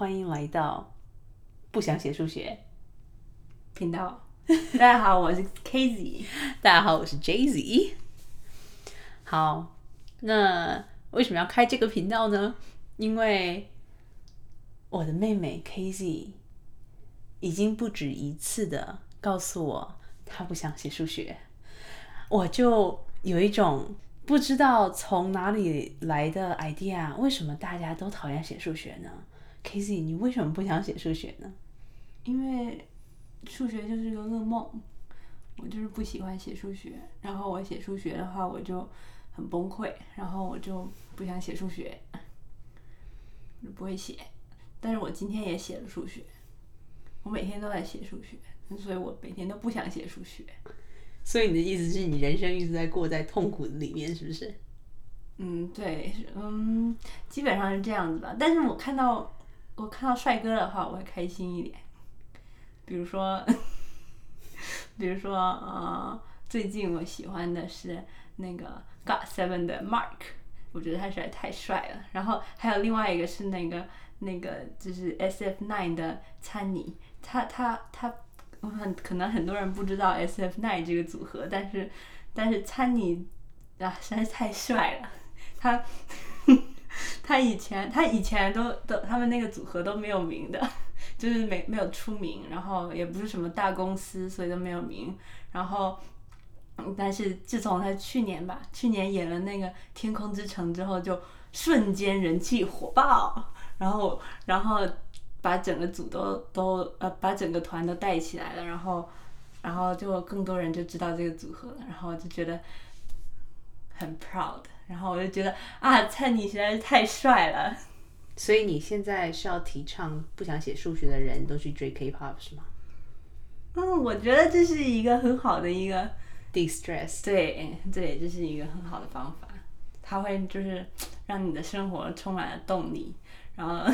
欢迎来到不想写数学频道。大家好，我是 K Z。大家好，我是 Jay Z。好，那为什么要开这个频道呢？因为我的妹妹 K Z 已经不止一次的告诉我，她不想写数学，我就有一种不知道从哪里来的 idea，为什么大家都讨厌写数学呢？K Z，你为什么不想写数学呢？因为数学就是个噩梦，我就是不喜欢写数学。然后我写数学的话，我就很崩溃，然后我就不想写数学，就不会写。但是我今天也写了数学，我每天都在写数学，所以我每天都不想写数学。所以你的意思是你人生一直在过在痛苦里面，是不是？嗯，对，嗯，基本上是这样子吧。但是我看到我看到帅哥的话，我会开心一点。比如说，比如说，呃，最近我喜欢的是那个 got seven 的 Mark，我觉得他实在太帅了。然后还有另外一个是那个那个就是 SF Nine 的参尼，他他他，很可能很多人不知道 SF Nine 这个组合，但是但是参尼啊实在是太帅了，他他以前他以前都都他们那个组合都没有名的。就是没没有出名，然后也不是什么大公司，所以都没有名。然后，但是自从他去年吧，去年演了那个《天空之城》之后，就瞬间人气火爆，然后然后把整个组都都呃把整个团都带起来了，然后然后就更多人就知道这个组合了，然后就觉得很 proud，然后我就觉得啊，蔡你实在是太帅了。所以你现在是要提倡不想写数学的人都去追 K-pop 是吗？嗯，我觉得这是一个很好的一个 distress。对对，这是一个很好的方法，它会就是让你的生活充满了动力，然后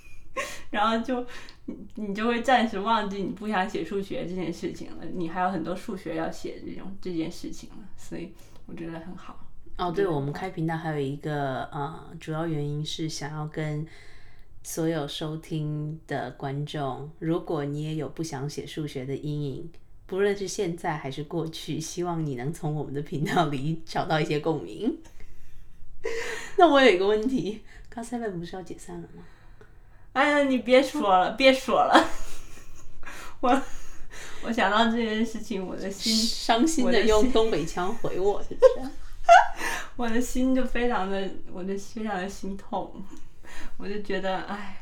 然后就你你就会暂时忘记你不想写数学这件事情了，你还有很多数学要写这种这件事情了，所以我觉得很好。哦，对，我们开频道还有一个呃，主要原因是想要跟所有收听的观众，如果你也有不想写数学的阴影，不论是现在还是过去，希望你能从我们的频道里找到一些共鸣。那我有一个问题，刚 seven 不是要解散了吗？哎呀，你别说了，别说了，我我想到这件事情，我的心伤心的用东北腔回我，是不是？我的心就非常的，我的非常的心痛，我就觉得唉。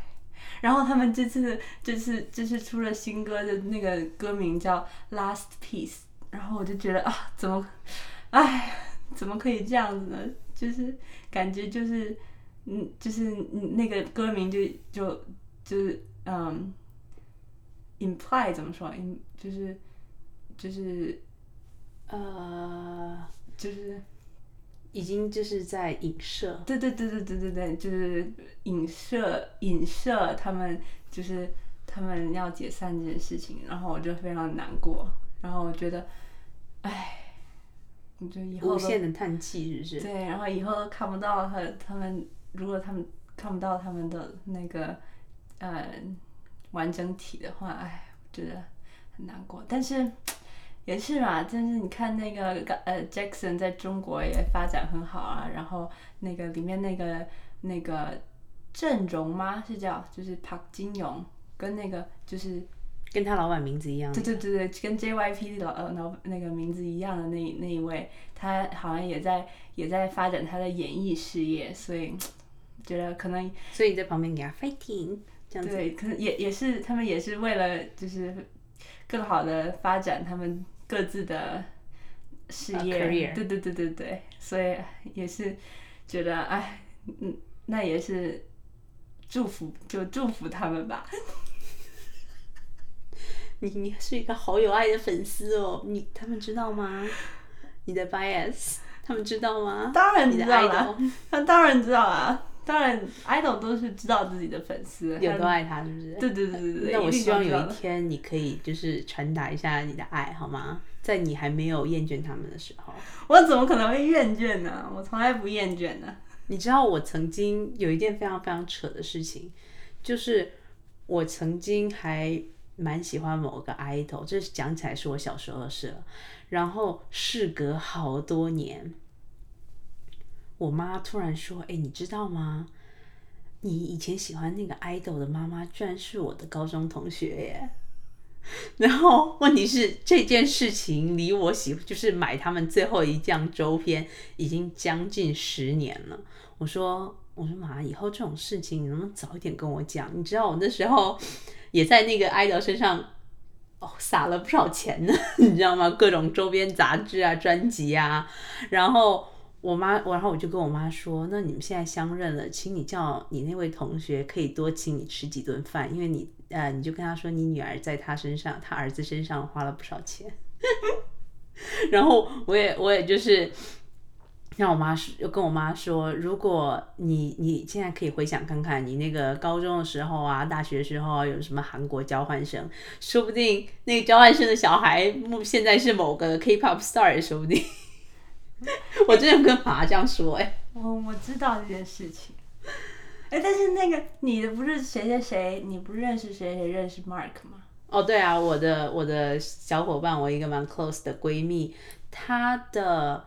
然后他们这次这次这次出了新歌的那个歌名叫《Last Piece》，然后我就觉得啊，怎么，唉，怎么可以这样子呢？就是感觉就是，嗯，就是那个歌名就就就是嗯，imply 怎么说？in 就是就是呃，就是。已经就是在影射，对对对对对对对，就是影射影射他们，就是他们要解散这件事情，然后我就非常难过，然后我觉得，唉，我就以后无限的叹气，是不是？对，然后以后都看不到他，他们如果他们看不到他们的那个呃完整体的话，哎，我觉得很难过，但是。也是嘛，但是你看那个呃，Jackson 在中国也发展很好啊。然后那个里面那个那个郑容吗？是叫就是朴金勇跟那个就是跟他老板名字一样。对对对对，跟 JYP 老呃老那个名字一样的那那一位，他好像也在也在发展他的演艺事业，所以觉得可能所以你在旁边给他 fighting 这样子。对，可能也也是他们也是为了就是更好的发展他们。各自的事业，对对对对对，所以也是觉得，哎，嗯，那也是祝福，就祝福他们吧。你你是一个好有爱的粉丝哦，你他们知道吗？你的 bias，他们知道吗？当然知道了，他当然知道啊。当然，idol 都是知道自己的粉丝有多爱他，是不是？对对对对对。那我希望有一天你可以就是传达一下你的爱好吗？在你还没有厌倦他们的时候。我怎么可能会厌倦呢？我从来不厌倦的。你知道我曾经有一件非常非常扯的事情，就是我曾经还蛮喜欢某个 idol，这讲起来是我小时候的事了。然后事隔好多年，我妈突然说：“哎，你知道吗？你以前喜欢那个 idol 的妈妈，居然是我的高中同学耶！”然后问题是这件事情离我喜就是买他们最后一件周边已经将近十年了。我说我说妈，以后这种事情你能不能早一点跟我讲？你知道我那时候也在那个 idol 身上哦撒了不少钱呢，你知道吗？各种周边杂志啊、专辑啊，然后。我妈，我然后我就跟我妈说：“那你们现在相认了，请你叫你那位同学可以多请你吃几顿饭，因为你呃，你就跟他说你女儿在他身上，他儿子身上花了不少钱。然后我也我也就是让我妈说，跟我妈说，如果你你现在可以回想看看，你那个高中的时候啊，大学时候啊，有什么韩国交换生，说不定那个交换生的小孩目现在是某个 K-pop star 也说不定。” 我真的跟妈这样说哎，我我知道这件事情，哎，但是那个你的不是谁谁谁，你不认识谁谁认识 Mark 吗？哦，对啊，我的我的小伙伴，我一个蛮 close 的闺蜜，她的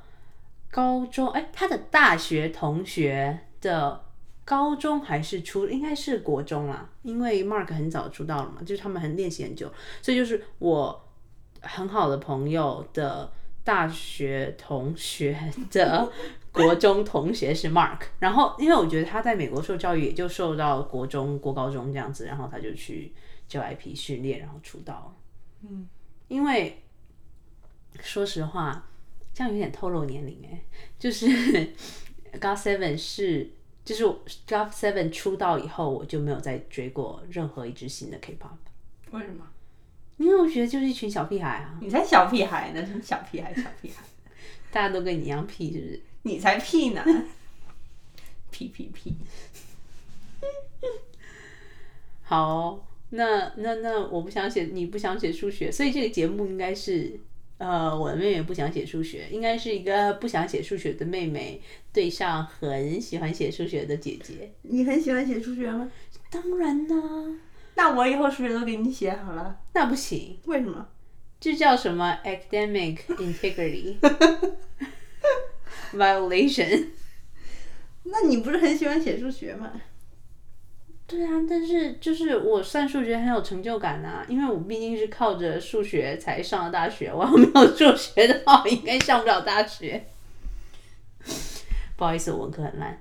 高中哎，她的大学同学的高中还是初，应该是国中啦，因为 Mark 很早出道了嘛，就是他们很练习很久，所以就是我很好的朋友的。大学同学的国中同学是 Mark，然后因为我觉得他在美国受教育，也就受到国中、国高中这样子，然后他就去 JYP 训练，然后出道。嗯，因为说实话，这样有点透露年龄哎，就是 GOT7 是，就是 GOT7 出道以后，我就没有再追过任何一支新的 K-pop。为什么？因为我觉得就是一群小屁孩啊！你才小屁孩呢，什么小屁孩？小屁孩，大家都跟你一样屁，是不是？你才屁呢！屁屁屁！好，那那那我不想写，你不想写数学，所以这个节目应该是，呃，我的妹妹不想写数学，应该是一个不想写数学的妹妹对上很喜欢写数学的姐姐。你很喜欢写数学吗？当然啦。那我以后数学都给你写好了。那不行，为什么？这叫什么？academic integrity violation。那你不是很喜欢写数学吗？对啊，但是就是我算数学很有成就感啊，因为我毕竟是靠着数学才上的大学，我要没有数学的话，我应该上不了大学。不好意思，我文科很烂。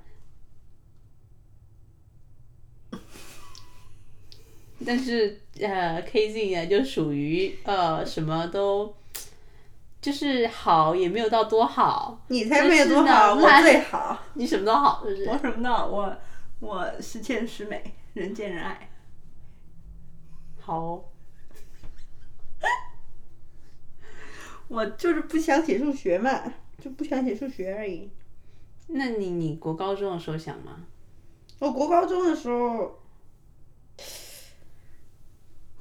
但是呃，KZ 呢就属于呃什么都就是好也没有到多好，你才没有多好，我最好，你什么都好，是不是？我什么都好，我我十全十美，人见人爱。好，我就是不想写数学嘛，就不想写数学而已。那你你国高中的时候想吗？我国高中的时候。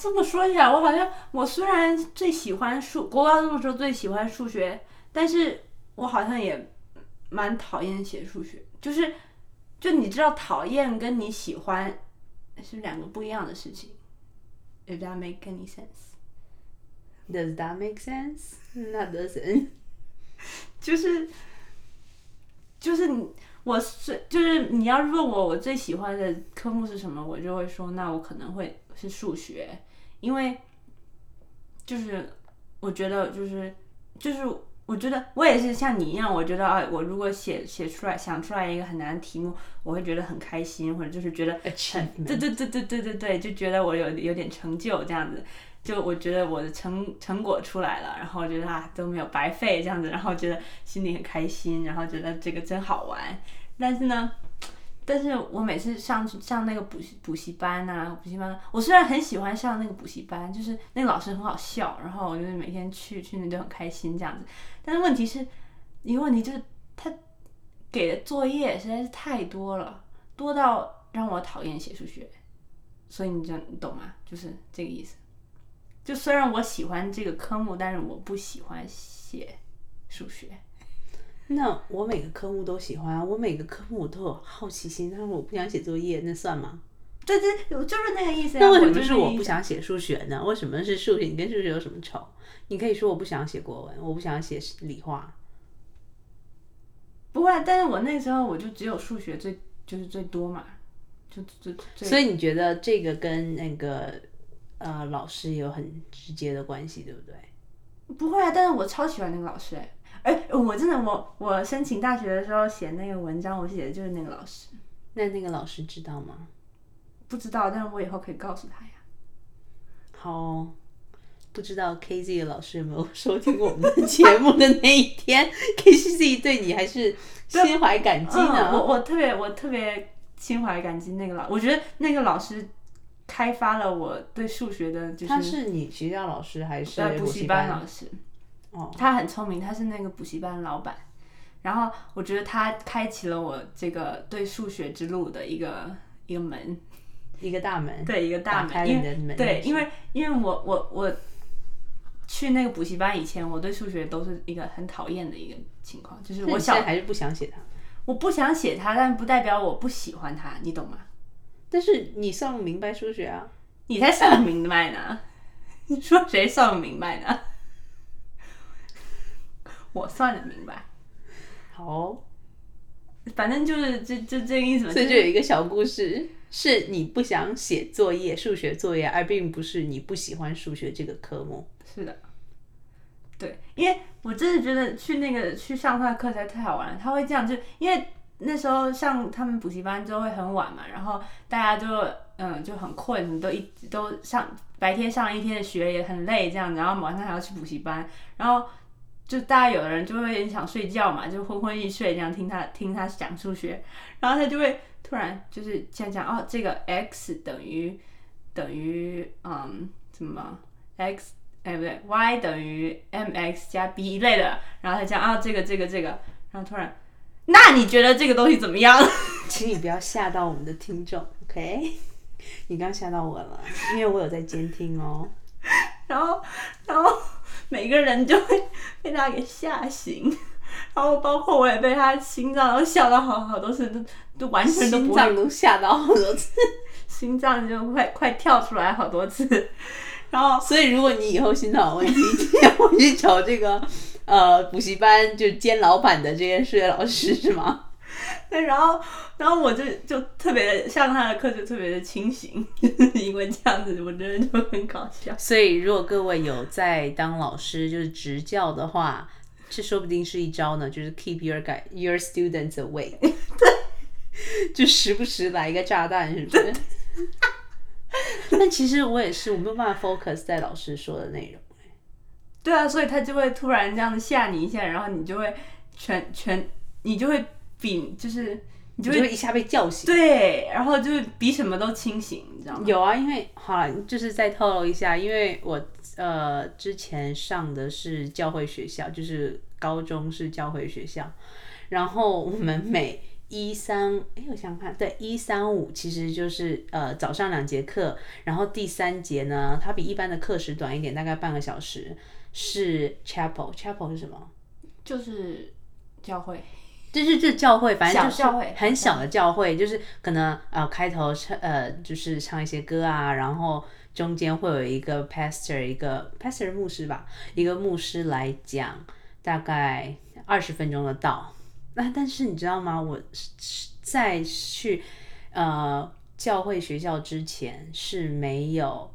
这么说起来，我好像我虽然最喜欢数，国高中的时候最喜欢数学，但是我好像也蛮讨厌写数学。就是，就你知道，讨厌跟你喜欢是两个不一样的事情。If that make any sense? Does that make sense? That doesn't. 就是，就是你，我是就是你要是问我我最喜欢的科目是什么，我就会说，那我可能会是数学。因为，就是我觉得，就是就是我觉得我也是像你一样，我觉得啊，我如果写写出来，想出来一个很难的题目，我会觉得很开心，或者就是觉得很对对对对对对对，就觉得我有有点成就这样子，就我觉得我的成成果出来了，然后觉得啊都没有白费这样子，然后觉得心里很开心，然后觉得这个真好玩，但是呢。但是我每次上上那个补习补习班呐，补习班，我虽然很喜欢上那个补习班，就是那个老师很好笑，然后我就是每天去去那就很开心这样子。但是问题是，一个问题就是他给的作业实在是太多了，多到让我讨厌写数学。所以你就你懂吗？就是这个意思。就虽然我喜欢这个科目，但是我不喜欢写数学。那我每个科目都喜欢，我每个科目我都有好奇心，但是我不想写作业，那算吗？对对，就是那个意思、啊。那为什么就是我不想写数学呢？为什么是数学？你跟数学有什么仇？你可以说我不想写国文，我不想写理化。不会啊，但是我那时候我就只有数学最就是最多嘛，就就最所以你觉得这个跟那个呃老师有很直接的关系，对不对？不会啊，但是我超喜欢那个老师哎、哎、我真的我我申请大学的时候写那个文章，我写的就是那个老师，那那个老师知道吗？不知道，但是我以后可以告诉他呀。好哦，不知道 KZ 的老师有没有收听我们的节目的那一天，KZ 对你还是心怀感激嗯，呢。我我特别我特别心怀感激那个老，我觉得那个老师开发了我对数学的，就是他是你学校老师还是呃补习习班老师。哦，他很聪明，他是那个补习班老板。然后我觉得他开启了我这个对数学之路的一个一个门，一个大门，对一个大门。因为。对，因为因为我我我去那个补习班以前，我对数学都是一个很讨厌的一个情况，就是我小还是不想写它。我不想写它，但不代表我不喜欢它，你懂吗？但是你算不明白数学啊，你才算不明白呢，你 说谁算不明白呢？我算得明白，好哦、反正就是这这这个意思嘛。所以就就是有一个小故事，是你不想写作业，数学作业，而并不是你不喜欢数学这个科目。是的，对，因为我真的觉得去那个去上他的课实在太好玩了。他会这样，就因为那时候上他们补习班就会很晚嘛，然后大家就嗯就很困，都一都上白天上了一天的学也很累这样，然后晚上还要去补习班，然后就大家有的人就会有点想睡觉嘛，就昏昏欲睡这样听他听他讲数学，然后他就会突然就是讲讲哦，这个 x 等于等于嗯什么 x 哎不对，y 等于 mx 加 b 一类的，然后他讲啊这个这个这个，然后突然，那你觉得这个东西怎么样？请你不要吓到我们的听众，OK？你刚吓到我了，因为我有在监听哦。然后然后每个人就会被他给吓醒，然后包括我也被他心脏都笑到好好多次，都都完全都不会心脏都吓到好多次。心脏就快快跳出来好多次，然后 所以如果你以后心脏有问题，一定要我去找这个呃补习班就兼老板的这些数学老师是吗？对，然后然后我就就特别的上他的课就特别的清醒，因为这样子我真的就很搞笑。所以如果各位有在当老师就是执教的话，这说不定是一招呢，就是 keep your guy your students away 对。就时不时来一个炸弹，是不是？但其实我也是，我没有办法 focus 在老师说的内容。对啊，所以他就会突然这样子吓你一下，然后你就会全全你就会比就是你就会一下被叫醒。对，然后就是比什么都清醒，你知道吗？有啊，因为好了，就是再透露一下，因为我呃之前上的是教会学校，就是高中是教会学校，然后我们每一三，哎，我想想看，对，一三五其实就是呃早上两节课，然后第三节呢，它比一般的课时短一点，大概半个小时，是 chapel，chapel 是什么？就是教会，就是这教会，反正就是教会很小的教会，就是可能呃开头唱呃就是唱一些歌啊，然后中间会有一个 pastor，一个 pastor 牧师吧，一个牧师来讲大概二十分钟的道。那但是你知道吗？我在去呃教会学校之前是没有，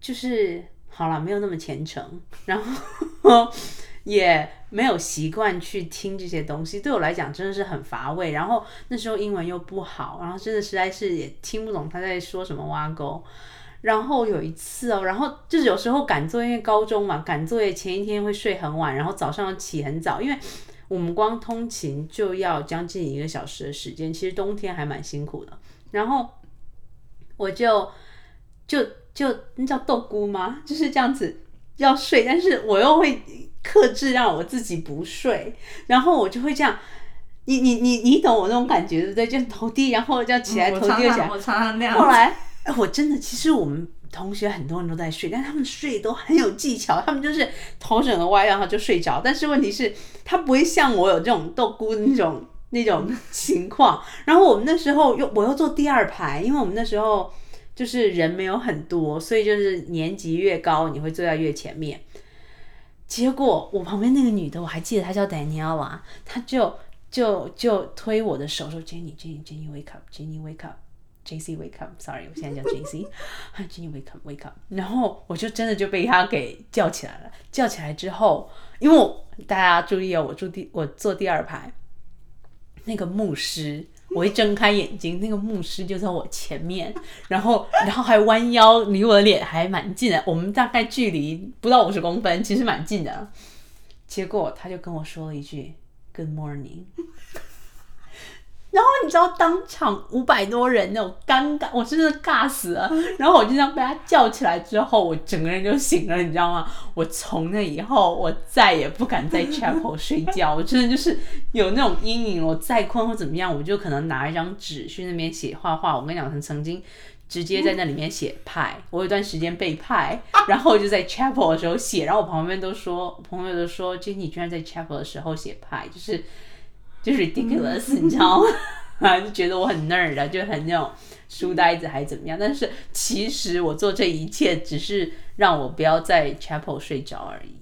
就是好了，没有那么虔诚，然后也没有习惯去听这些东西，对我来讲真的是很乏味。然后那时候英文又不好，然后真的实在是也听不懂他在说什么挖沟。然后有一次哦，然后就是有时候赶作业，高中嘛，赶作业前一天会睡很晚，然后早上起很早，因为我们光通勤就要将近一个小时的时间，其实冬天还蛮辛苦的。然后我就就就那叫豆姑吗？就是这样子要睡，但是我又会克制让我自己不睡，然后我就会这样。你你你你懂我那种感觉对不对？就头低，然后这样起来，我头低又起来常常。我常常那样后来，哎，我真的，其实我们同学很多人都在睡，但他们睡都很有技巧，他们就是头整个歪，然后就睡着。但是问题是，他不会像我有这种豆姑那种那种情况。然后我们那时候又我又坐第二排，因为我们那时候就是人没有很多，所以就是年级越高，你会坐在越前面。结果我旁边那个女的，我还记得她叫 Daniela，她就就就推我的手说：“Jenny，Jenny，Jenny wake up，Jenny wake up，JC wake up，Sorry，我现在叫 JC，Jenny wake up，wake up。”然后我就真的就被她给叫起来了。叫起来之后，因为我大家注意哦，我住第我坐第二排，那个牧师。我一睁开眼睛，那个牧师就在我前面，然后，然后还弯腰，离我的脸还蛮近的。我们大概距离不到五十公分，其实蛮近的。结果他就跟我说了一句 “Good morning”。然后你知道当场五百多人那种尴尬，我真的尬死了。然后我就这样被他叫起来之后，我整个人就醒了，你知道吗？我从那以后，我再也不敢在 chapel 睡觉。我真的就是有那种阴影，我再困或怎么样，我就可能拿一张纸去那边写画画。我跟你讲，曾经直接在那里面写派，我有段时间背派，然后我就在 chapel 的时候写。然后我旁边都说，朋友都说，就你居然在 chapel 的时候写派，就是。就是 ridiculous，你知道吗？就觉得我很 nerd 的，就很那种书呆子，还怎么样？但是其实我做这一切只是让我不要在 chapel 睡着而已。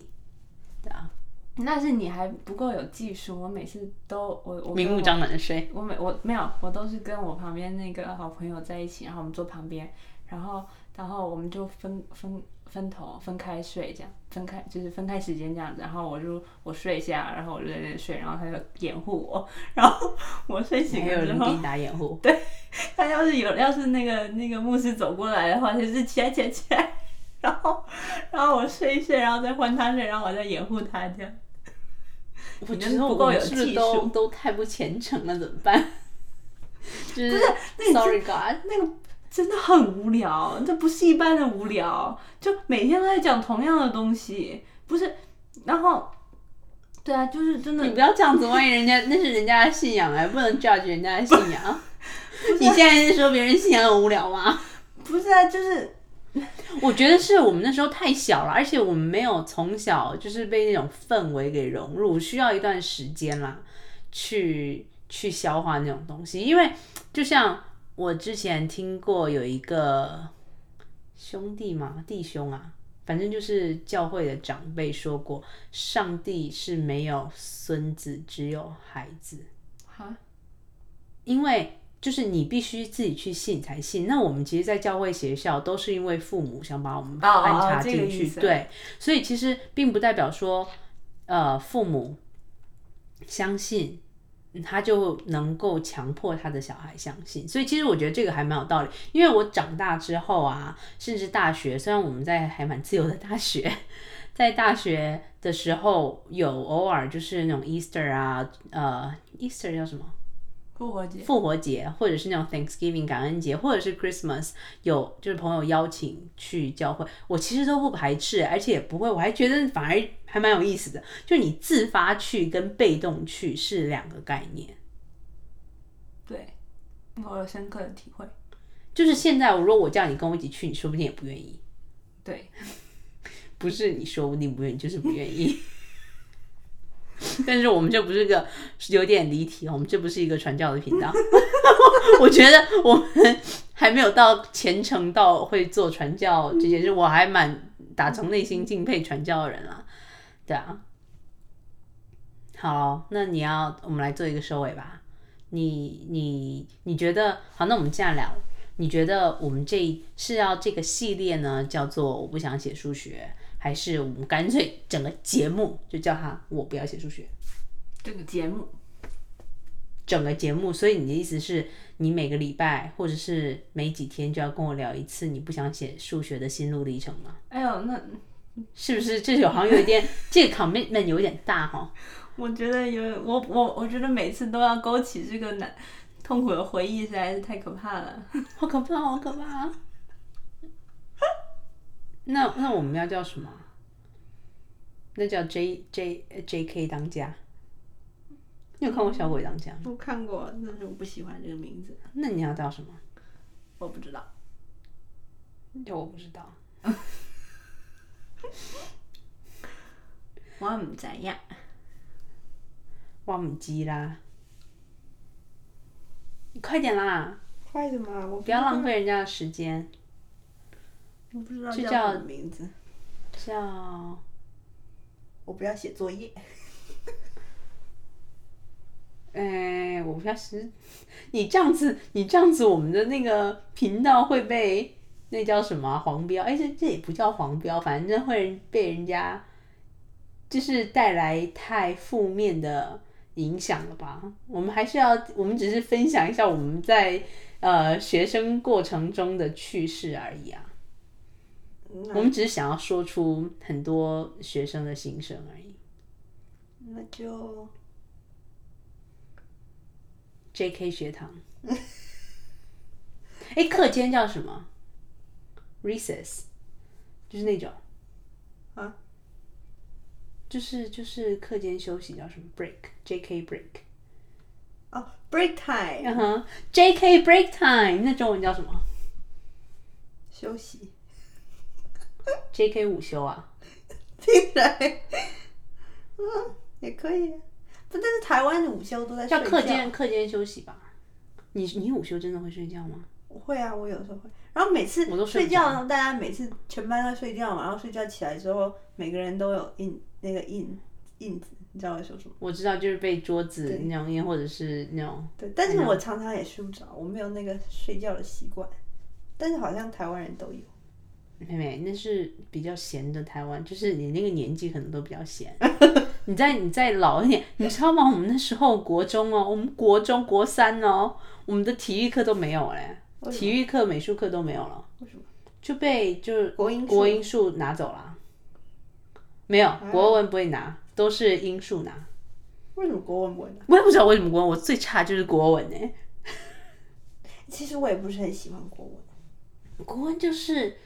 对啊，那是你还不够有技术。我每次都我我明目张胆的睡。我每我没有，我都是跟我旁边那个好朋友在一起，然后我们坐旁边，然后然后我们就分分。分头分开睡，这样分开就是分开时间这样子，然后我就我睡一下，然后我就在那睡，然后他就掩护我，然后 我睡醒了之后，给你打掩护。对，他要是有要是那个那个牧师走过来的话，就是起来起来起来，然后然后我睡一睡，然后再换他睡，然后我再掩护他这样。我觉得不够有技术，都太不虔诚了，怎么办？就是，Sorry God，那个。真的很无聊，这不是一般的无聊，就每天都在讲同样的东西，不是？然后，对啊，就是真的。你不要这样子，万一人家那是人家的信仰哎，不能 judge 人家的信仰。你现在是说别人信仰很无聊吗？不是啊，就是，我觉得是我们那时候太小了，而且我们没有从小就是被那种氛围给融入，需要一段时间啦，去去消化那种东西，因为就像。我之前听过有一个兄弟嘛，弟兄啊，反正就是教会的长辈说过，上帝是没有孙子，只有孩子。哈，因为就是你必须自己去信才信。那我们其实，在教会学校都是因为父母想把我们安插进去，对，所以其实并不代表说，呃，父母相信。他就能够强迫他的小孩相信，所以其实我觉得这个还蛮有道理。因为我长大之后啊，甚至大学，虽然我们在还蛮自由的大学，在大学的时候有偶尔就是那种 Easter 啊，呃，Easter 叫什么？复活节，复活节，或者是那种 Thanksgiving 感恩节，或者是 Christmas，有就是朋友邀请去教会，我其实都不排斥，而且也不会，我还觉得反而还蛮有意思的。就你自发去跟被动去是两个概念。对，我有深刻的体会。就是现在，如果我叫你跟我一起去，你说不定也不愿意。对，不是你说不定不愿意，就是不愿意。但是我们这不是个有点离题，我们这不是一个传教的频道。我觉得我们还没有到虔诚到会做传教这件事，我还蛮打从内心敬佩传教的人啊。对啊，好，那你要我们来做一个收尾吧。你你你觉得好？那我们这样聊，你觉得我们这是要这个系列呢，叫做我不想写数学？还是我们干脆整个节目就叫他我不要写数学。整个节目，整个节目，所以你的意思是你每个礼拜或者是每几天就要跟我聊一次你不想写数学的心路历程吗？哎呦，那是不是这有好像有一点这个 commitment 有点大哈？我觉得有，我我我觉得每次都要勾起这个难痛苦的回忆，实在是太可怕了，好可怕，好可怕。那那我们要叫什么？那叫 J J J K 当家。你有看过《小鬼当家》吗？我看过，但是我不喜欢这个名字。那你要叫什么？我不知道。叫我不知道。我唔知呀。我唔知啦。你快点啦，快点嘛，我不要浪费人家的时间。我不知道叫就叫什么名字，叫我不要写作业。哎，我不要是，你这样子，你这样子，我们的那个频道会被那叫什么啊黄标？哎，这这也不叫黄标，反正会被人家就是带来太负面的影响了吧？我们还是要，我们只是分享一下我们在呃学生过程中的趣事而已啊。我们只是想要说出很多学生的心声而已。那就 J.K. 学堂。哎，课间叫什么？Recess，就是那种啊，就是就是课间休息叫什么？Break，J.K. break。哦，break time 嗯哼，J.K. break time，那中文叫什么休息，？J.K. 午休啊？听起来，嗯，也可以。不，但是台湾的午休都在睡觉。叫课间课间休息吧？你你午休真的会睡觉吗？我会啊，我有时候会。然后每次我都睡觉，然后大家每次全班都睡觉嘛，然后睡觉起来之后，每个人都有印那个印印子，你知道我在说什么？我知道，就是被桌子那种印，或者是那种对，但是我常常也睡不着，我没有那个睡觉的习惯。但是好像台湾人都有。妹妹，那是比较闲的台湾，就是你那个年纪可能都比较闲。你再你再老一点，你知道吗？我们那时候国中哦，我们国中国三哦，我们的体育课都没有嘞，体育课、美术课都没有了，为什么？就被就是国英数国英数拿走了。没有，国文不会拿，都是英数拿。为什么国文不会拿？我也不知道为什么国文，我最差就是国文呢。其实我也不是很喜欢国文。国文就是，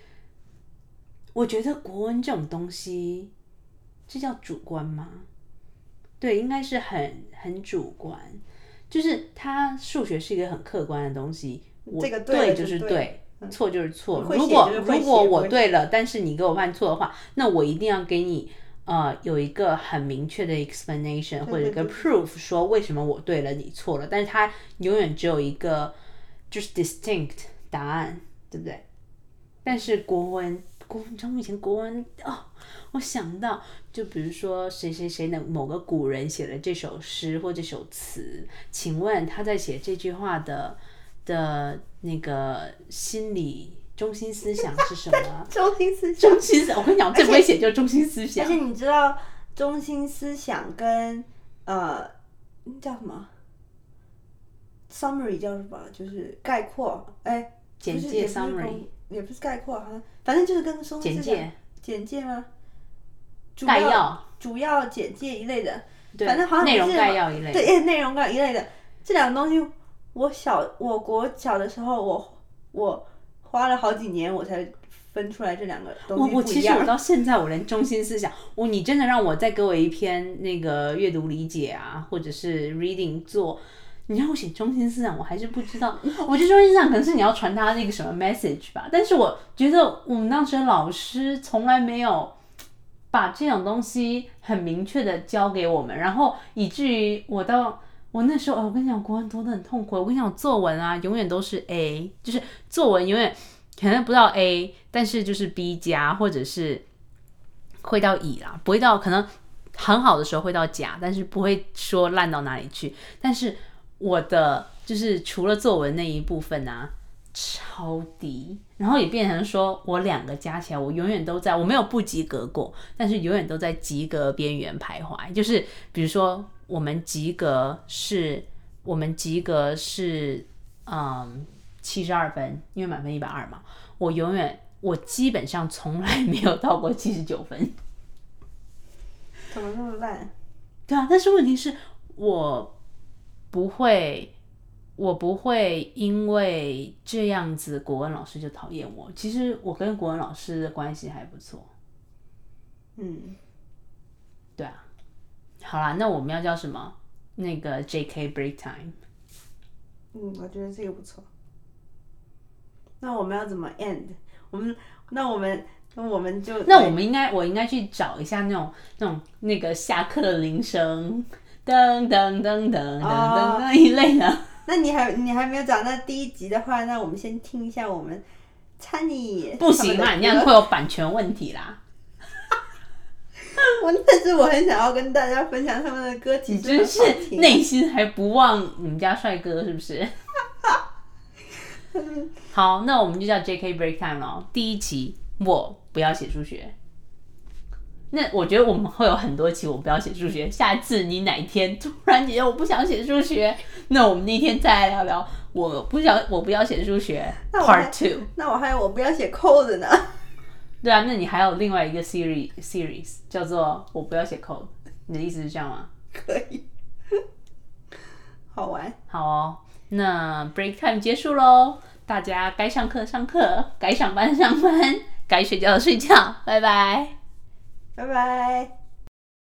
我觉得国文这种东西，这叫主观吗？对，应该是很很主观。就是它数学是一个很客观的东西，我这个对就就是对对，错就是错。如果如果我对了，但是你给我犯错的话，那我一定要给你呃有一个很明确的 explanation 或者一个对 proof 说为什么我对了你错了，但是它永远只有一个就是 distinct 答案，对不对？但是国文，国，你知道我以前国文哦，我想到，就比如说谁谁谁的某个古人写了这首诗或这首词，请问他在写这句话的的那个心理中心思想是什么？中心思想，中心思想，我跟你讲，最不会写就是中心思想而想且。你知道中心思想跟呃叫什么 summary 叫什么？就是概括，哎，简介 summary 公也不是概括，好像反正就是跟中心简介、简介吗？主概要、主要简介一类的，对反正好像内容是概要一类的。对，内容概一类的这两个东西，我小我国小的时候，我我花了好几年我才分出来这两个东西不一我其实我。到现在我连中心思想，我你真的让我再给我一篇那个阅读理解啊，或者是 reading 做，你让我写中心思想，我还是不知道。我觉得中心思想可能是你要传达那个什么 message 吧，但是我觉得我们当时的老师从来没有把这种东西很明确的教给我们，然后以至于我到。我那时候，我跟你讲，国文读的很痛苦。我跟你讲，作文啊，永远都是 A，就是作文永远可能不到 A，但是就是 B 加，或者是会到乙啦，不会到可能很好的时候会到甲，但是不会说烂到哪里去。但是我的就是除了作文那一部分啊，超低，然后也变成说我两个加起来，我永远都在，我没有不及格过，但是永远都在及格边缘徘徊。就是比如说我们及格是，我们及格是，嗯，七十二分，因为满分一百二嘛，我永远我基本上从来没有到过七十九分。怎么那么烂？对啊，但是问题是我不会，我不会因为这样子国文老师就讨厌我。其实我跟国文老师的关系还不错。嗯，对啊，好啦，那我们要叫什么？那个 J.K. break time。嗯，我觉得这个不错。那我们要怎么 end？我们那我们那我们就那我们应该，我应该去找一下那种那种那个下课的铃声，噔噔噔噔噔噔噔一类的。那你还你还没有找到第一集的话，那我们先听一下我们参你 不行啊，你这样会有版权问题啦。我但是我很想要跟大家分享他们的歌，其实真是。内心还不忘你们家帅哥是不是？好，那我们就叫 J.K. Break Time 咯。第一集我不要写数学。那我觉得我们会有很多期我不要写数学。下次你哪一天突然觉得我不想写数学，那我们那天再来聊聊我不想我不要写数学那我 Part Two。那我还有我不要写 code 呢。对啊，那你还有另外一个 series series 叫做我不要写 code。你的意思是这样吗？可以，好玩。好哦，那 break time 结束喽，大家该上课上课，该上班上班，该睡觉睡觉，拜拜。拜拜。